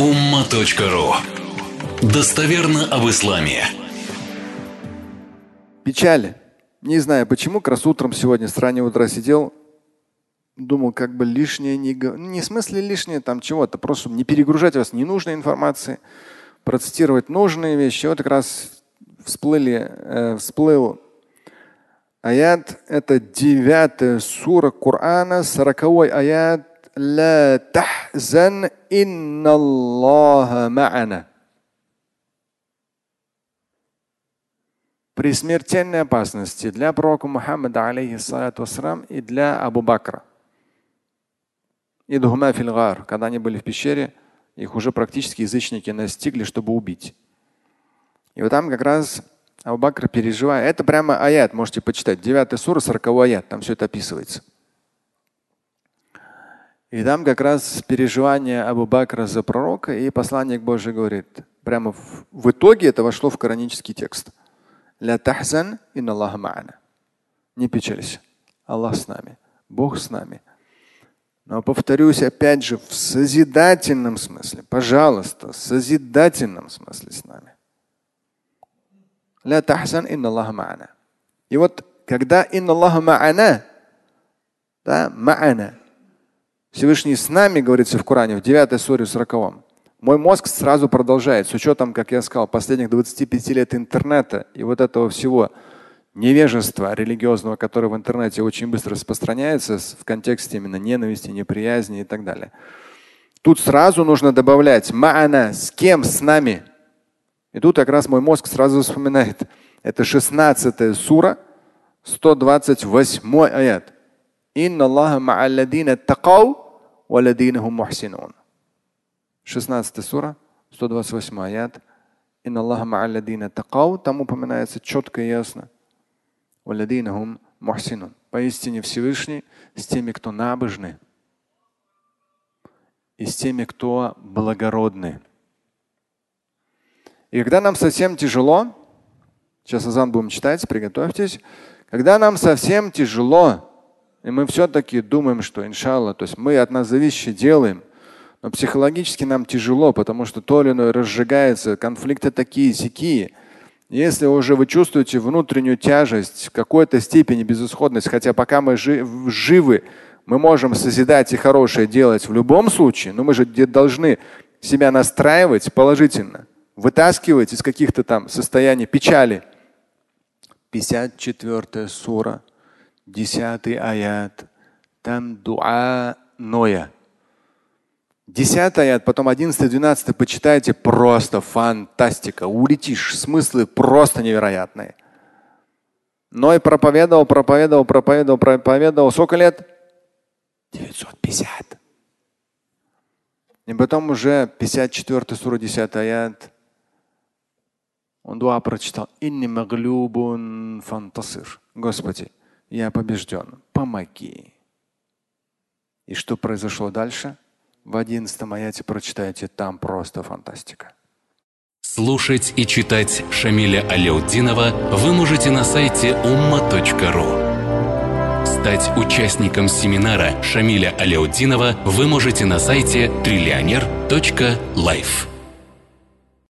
umma.ru Достоверно об исламе. Печаль. Не знаю почему, как раз утром сегодня с раннего утра сидел, думал, как бы лишнее не. Ну, не в смысле лишнее там чего-то, просто не перегружать вас ненужной информацией, процитировать нужные вещи. Вот как раз всплыли, э, всплыл аят, это девятая сура Корана, сороковой аят. لا تحزن إن الله معنا. При смертельной опасности для пророка Мухаммада, алейхиссалату вассалам, и для Абу Бакра. Идхума фильгар, когда они были в пещере, их уже практически язычники настигли, чтобы убить. И вот там как раз Абу Бакр переживает. Это прямо аят, можете почитать. 9 сура, 40 аят, там все это описывается. И там как раз переживание Абу Бакра за пророка, и посланник Божий говорит, прямо в, в итоге это вошло в коранический текст. Ля тахзан Аллаха ма'ана. Не печалься. Аллах с нами. Бог с нами. Но повторюсь опять же в созидательном смысле. Пожалуйста, в созидательном смысле с нами. Ля тахзан Аллаха ма'ана. И вот когда Аллаха ма'ана, да, ма'ана, Всевышний с нами, говорится в Коране, в 9 суре 40. Мой мозг сразу продолжает, с учетом, как я сказал, последних 25 лет интернета и вот этого всего невежества религиозного, которое в интернете очень быстро распространяется в контексте именно ненависти, неприязни и так далее. Тут сразу нужно добавлять ма'ана, с кем, с нами. И тут как раз мой мозг сразу вспоминает. Это 16 сура, 128 аят. 16 сура, 128 аят. Инна Аллаха ма'алладина тaqaw. Там упоминается четко и ясно. Валадина хум мухсинун. Поистине Всевышний с теми, кто набожны, и с теми, кто благородны. И когда нам совсем тяжело, сейчас Азан будем читать, приготовьтесь, когда нам совсем тяжело, и мы все-таки думаем, что иншалла, то есть мы от нас зависящее делаем, но психологически нам тяжело, потому что то или иное разжигается, конфликты такие, сякие. Если уже вы чувствуете внутреннюю тяжесть, в какой-то степени безысходность, хотя пока мы живы, мы можем созидать и хорошее делать в любом случае, но мы же должны себя настраивать положительно, вытаскивать из каких-то там состояний печали. 54 сура десятый аят. Там дуа Ноя. Десятый аят, потом одиннадцатый, двенадцатый почитайте. Просто фантастика. Улетишь. Смыслы просто невероятные. Ной проповедовал, проповедовал, проповедовал, проповедовал. Сколько лет? 950. И потом уже 54 сура 10 аят. Он дуа прочитал. Инни маглюбун фантасир. Господи, я побежден, помоги. И что произошло дальше? В одиннадцатом аяте прочитайте, там просто фантастика. Слушать и читать Шамиля Аляутдинова вы можете на сайте umma.ru. Стать участником семинара Шамиля Аляутдинова вы можете на сайте триллионер.life.